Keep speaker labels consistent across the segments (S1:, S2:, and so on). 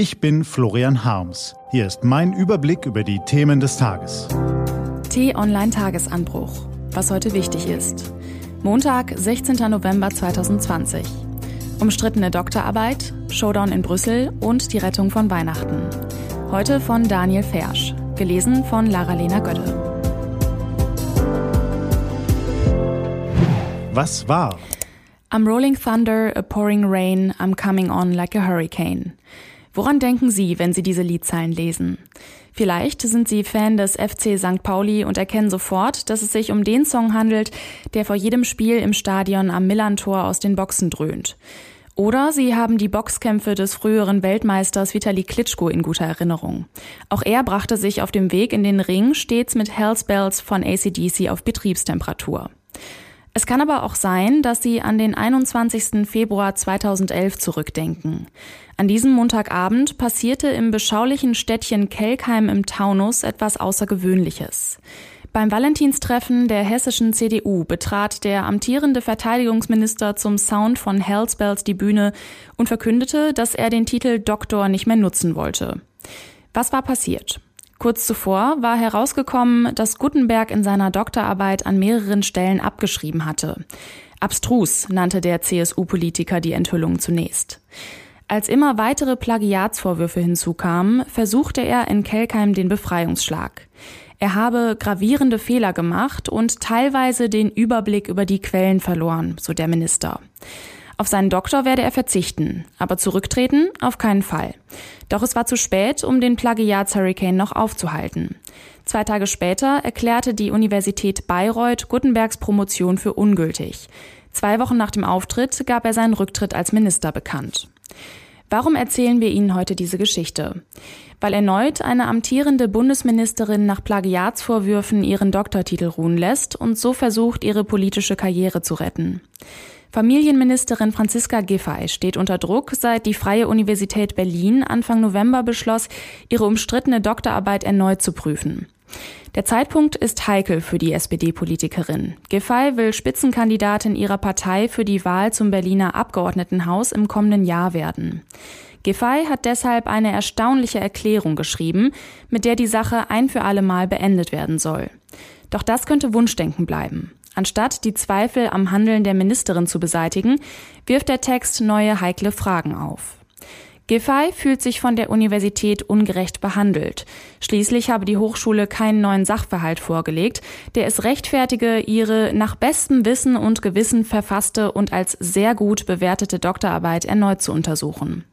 S1: Ich bin Florian Harms. Hier ist mein Überblick über die Themen des Tages.
S2: T-Online Tagesanbruch. Was heute wichtig ist. Montag, 16. November 2020. Umstrittene Doktorarbeit, Showdown in Brüssel und die Rettung von Weihnachten. Heute von Daniel Fersch. Gelesen von Lara-Lena Götte.
S1: Was war?
S2: I'm rolling thunder, a pouring rain, I'm coming on like a hurricane. Woran denken Sie, wenn Sie diese Liedzeilen lesen? Vielleicht sind Sie Fan des FC St. Pauli und erkennen sofort, dass es sich um den Song handelt, der vor jedem Spiel im Stadion am Millantor aus den Boxen dröhnt. Oder Sie haben die Boxkämpfe des früheren Weltmeisters Vitali Klitschko in guter Erinnerung. Auch er brachte sich auf dem Weg in den Ring stets mit Hell's Bells von ACDC auf Betriebstemperatur. Es kann aber auch sein, dass Sie an den 21. Februar 2011 zurückdenken. An diesem Montagabend passierte im beschaulichen Städtchen Kelkheim im Taunus etwas Außergewöhnliches. Beim Valentinstreffen der hessischen CDU betrat der amtierende Verteidigungsminister zum Sound von Hells Bells die Bühne und verkündete, dass er den Titel Doktor nicht mehr nutzen wollte. Was war passiert? Kurz zuvor war herausgekommen, dass Gutenberg in seiner Doktorarbeit an mehreren Stellen abgeschrieben hatte. Abstrus nannte der CSU-Politiker die Enthüllung zunächst. Als immer weitere Plagiatsvorwürfe hinzukamen, versuchte er in Kelkheim den Befreiungsschlag. Er habe gravierende Fehler gemacht und teilweise den Überblick über die Quellen verloren, so der Minister. Auf seinen Doktor werde er verzichten, aber zurücktreten auf keinen Fall. Doch es war zu spät, um den Plagiats-Hurricane noch aufzuhalten. Zwei Tage später erklärte die Universität Bayreuth Gutenbergs Promotion für ungültig. Zwei Wochen nach dem Auftritt gab er seinen Rücktritt als Minister bekannt. Warum erzählen wir Ihnen heute diese Geschichte? Weil erneut eine amtierende Bundesministerin nach Plagiatsvorwürfen ihren Doktortitel ruhen lässt und so versucht, ihre politische Karriere zu retten. Familienministerin Franziska Giffey steht unter Druck, seit die Freie Universität Berlin Anfang November beschloss, ihre umstrittene Doktorarbeit erneut zu prüfen. Der Zeitpunkt ist heikel für die SPD-Politikerin. Giffey will Spitzenkandidatin ihrer Partei für die Wahl zum Berliner Abgeordnetenhaus im kommenden Jahr werden. Giffey hat deshalb eine erstaunliche Erklärung geschrieben, mit der die Sache ein für alle Mal beendet werden soll. Doch das könnte Wunschdenken bleiben. Anstatt die Zweifel am Handeln der Ministerin zu beseitigen, wirft der Text neue heikle Fragen auf. Giffey fühlt sich von der Universität ungerecht behandelt. Schließlich habe die Hochschule keinen neuen Sachverhalt vorgelegt, der es rechtfertige, ihre nach bestem Wissen und Gewissen verfasste und als sehr gut bewertete Doktorarbeit erneut zu untersuchen.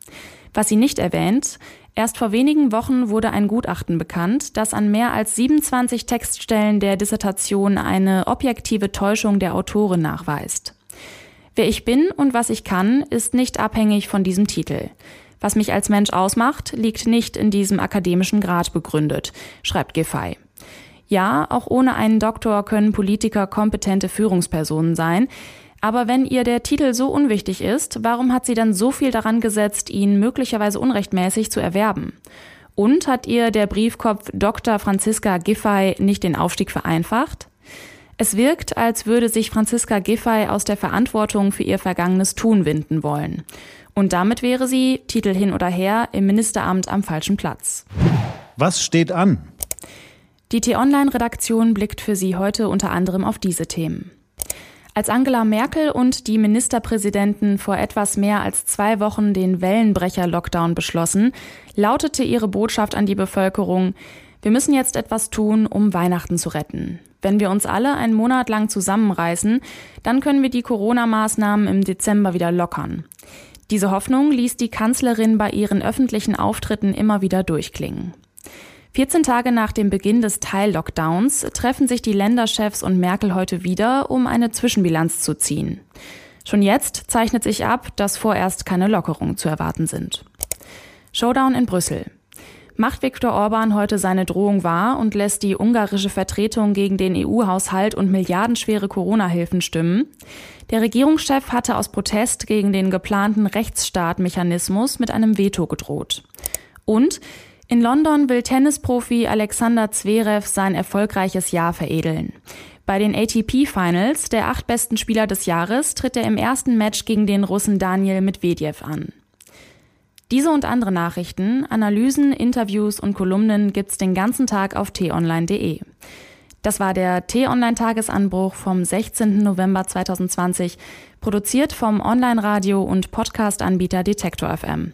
S2: Was sie nicht erwähnt, erst vor wenigen Wochen wurde ein Gutachten bekannt, das an mehr als 27 Textstellen der Dissertation eine objektive Täuschung der Autorin nachweist. Wer ich bin und was ich kann, ist nicht abhängig von diesem Titel. Was mich als Mensch ausmacht, liegt nicht in diesem akademischen Grad begründet, schreibt Giffey. Ja, auch ohne einen Doktor können Politiker kompetente Führungspersonen sein, aber wenn ihr der Titel so unwichtig ist, warum hat sie dann so viel daran gesetzt, ihn möglicherweise unrechtmäßig zu erwerben? Und hat ihr der Briefkopf Dr. Franziska Giffey nicht den Aufstieg vereinfacht? Es wirkt, als würde sich Franziska Giffey aus der Verantwortung für ihr vergangenes Tun winden wollen. Und damit wäre sie, Titel hin oder her, im Ministeramt am falschen Platz.
S1: Was steht an?
S2: Die T-Online-Redaktion blickt für Sie heute unter anderem auf diese Themen. Als Angela Merkel und die Ministerpräsidenten vor etwas mehr als zwei Wochen den Wellenbrecher-Lockdown beschlossen, lautete ihre Botschaft an die Bevölkerung, wir müssen jetzt etwas tun, um Weihnachten zu retten. Wenn wir uns alle einen Monat lang zusammenreißen, dann können wir die Corona-Maßnahmen im Dezember wieder lockern. Diese Hoffnung ließ die Kanzlerin bei ihren öffentlichen Auftritten immer wieder durchklingen. 14 Tage nach dem Beginn des Teil-Lockdowns treffen sich die Länderchefs und Merkel heute wieder, um eine Zwischenbilanz zu ziehen. Schon jetzt zeichnet sich ab, dass vorerst keine Lockerungen zu erwarten sind. Showdown in Brüssel. Macht Viktor Orban heute seine Drohung wahr und lässt die ungarische Vertretung gegen den EU-Haushalt und milliardenschwere Corona-Hilfen stimmen? Der Regierungschef hatte aus Protest gegen den geplanten Rechtsstaatmechanismus mit einem Veto gedroht. Und in London will Tennisprofi Alexander Zverev sein erfolgreiches Jahr veredeln. Bei den ATP Finals, der acht besten Spieler des Jahres, tritt er im ersten Match gegen den Russen Daniel Medvedev an. Diese und andere Nachrichten, Analysen, Interviews und Kolumnen gibt's den ganzen Tag auf t-online.de. Das war der T-Online-Tagesanbruch vom 16. November 2020, produziert vom Online-Radio- und Podcast-Anbieter Detektor FM.